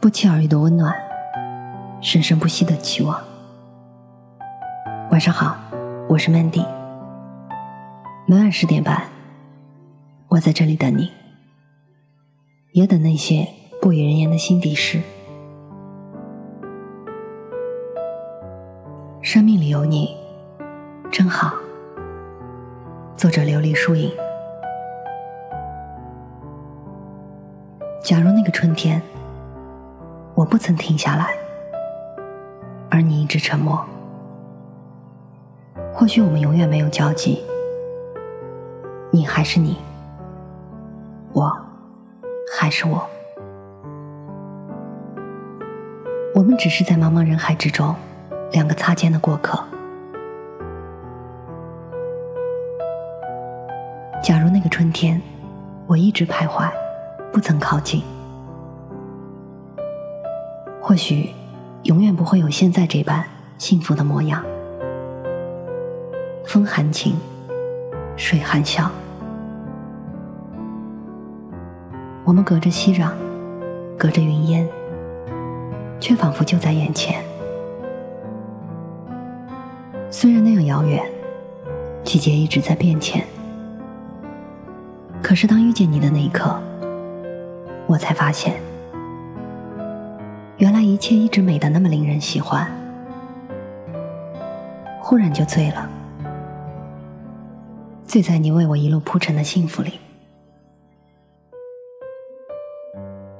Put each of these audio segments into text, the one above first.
不期而遇的温暖，生生不息的期望。晚上好，我是 Mandy。每晚十点半，我在这里等你，也等那些不语人言的心底事。生命里有你，真好。作者：琉璃树影。假如那个春天。我不曾停下来，而你一直沉默。或许我们永远没有交集，你还是你，我还是我。我们只是在茫茫人海之中，两个擦肩的过客。假如那个春天，我一直徘徊，不曾靠近。或许，永远不会有现在这般幸福的模样。风含情，水含笑，我们隔着熙攘，隔着云烟，却仿佛就在眼前。虽然那样遥远，季节一直在变迁，可是当遇见你的那一刻，我才发现。原来一切一直美的那么令人喜欢，忽然就醉了，醉在你为我一路铺陈的幸福里。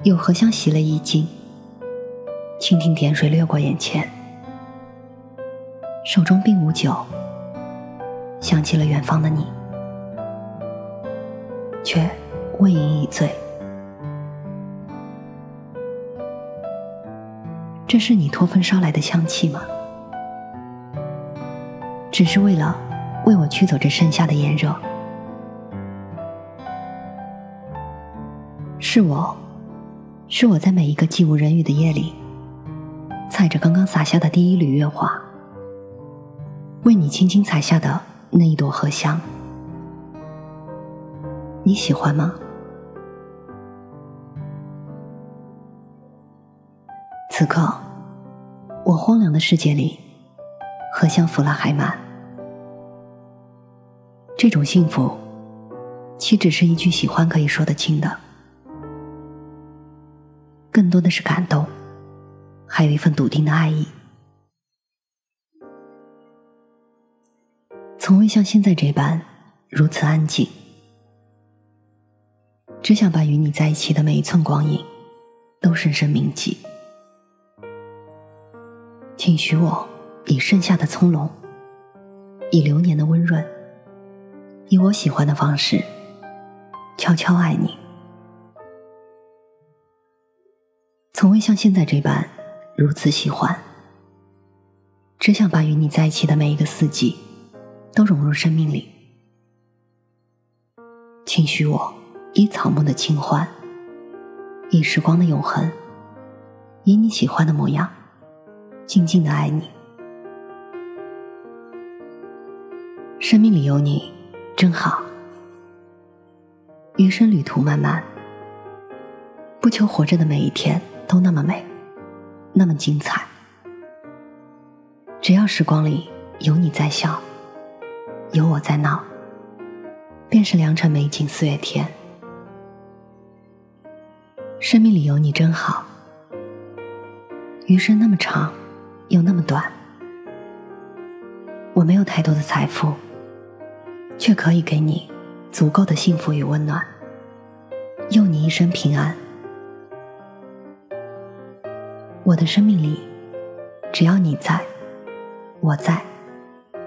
有荷香袭了衣襟，蜻蜓点水掠过眼前，手中并无酒，想起了远方的你，却未饮已醉。这是你托风捎来的香气吗？只是为了为我驱走这盛夏的炎热。是我，是我在每一个寂无人语的夜里，踩着刚刚洒下的第一缕月华，为你轻轻采下的那一朵荷香。你喜欢吗？此刻，我荒凉的世界里，荷香拂了海满。这种幸福，岂只是一句喜欢可以说得清的？更多的是感动，还有一份笃定的爱意。从未像现在这般如此安静，只想把与你在一起的每一寸光阴，都深深铭记。请许我以盛夏的葱茏，以流年的温润，以我喜欢的方式，悄悄爱你。从未像现在这般如此喜欢，只想把与你在一起的每一个四季，都融入生命里。请许我以草木的清欢，以时光的永恒，以你喜欢的模样。静静的爱你，生命里有你真好。余生旅途漫漫，不求活着的每一天都那么美，那么精彩。只要时光里有你在笑，有我在闹，便是良辰美景四月天。生命里有你真好，余生那么长。又那么短，我没有太多的财富，却可以给你足够的幸福与温暖，佑你一生平安。我的生命里，只要你在，我在，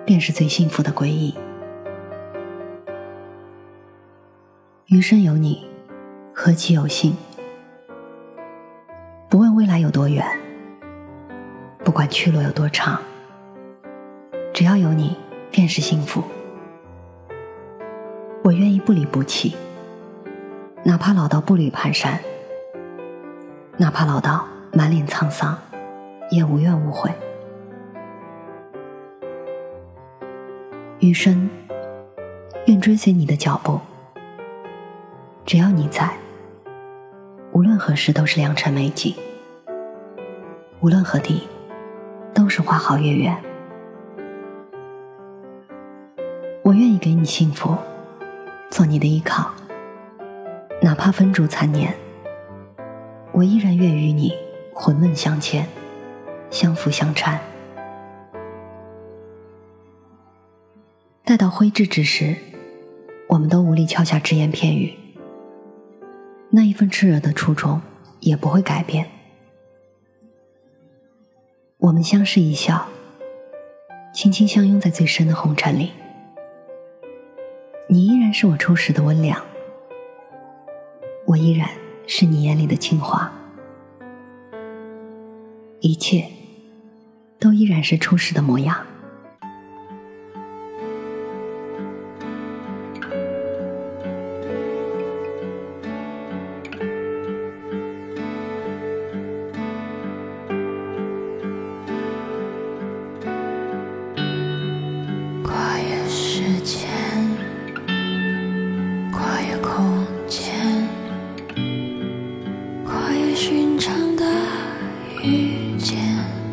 便是最幸福的归依。余生有你，何其有幸！不问未来有多远。不管去路有多长，只要有你，便是幸福。我愿意不离不弃，哪怕老到步履蹒跚，哪怕老到满脸沧桑，也无怨无悔。余生，愿追随你的脚步，只要你在，无论何时都是良辰美景。无论何地，都是花好月圆。我愿意给你幸福，做你的依靠，哪怕分烛残年，我依然愿与你魂梦相牵，相扶相搀。待到挥之之时，我们都无力敲下只言片语，那一份炽热的初衷也不会改变。我们相视一笑，轻轻相拥在最深的红尘里。你依然是我初时的温良，我依然是你眼里的清华，一切都依然是初时的模样。遇见。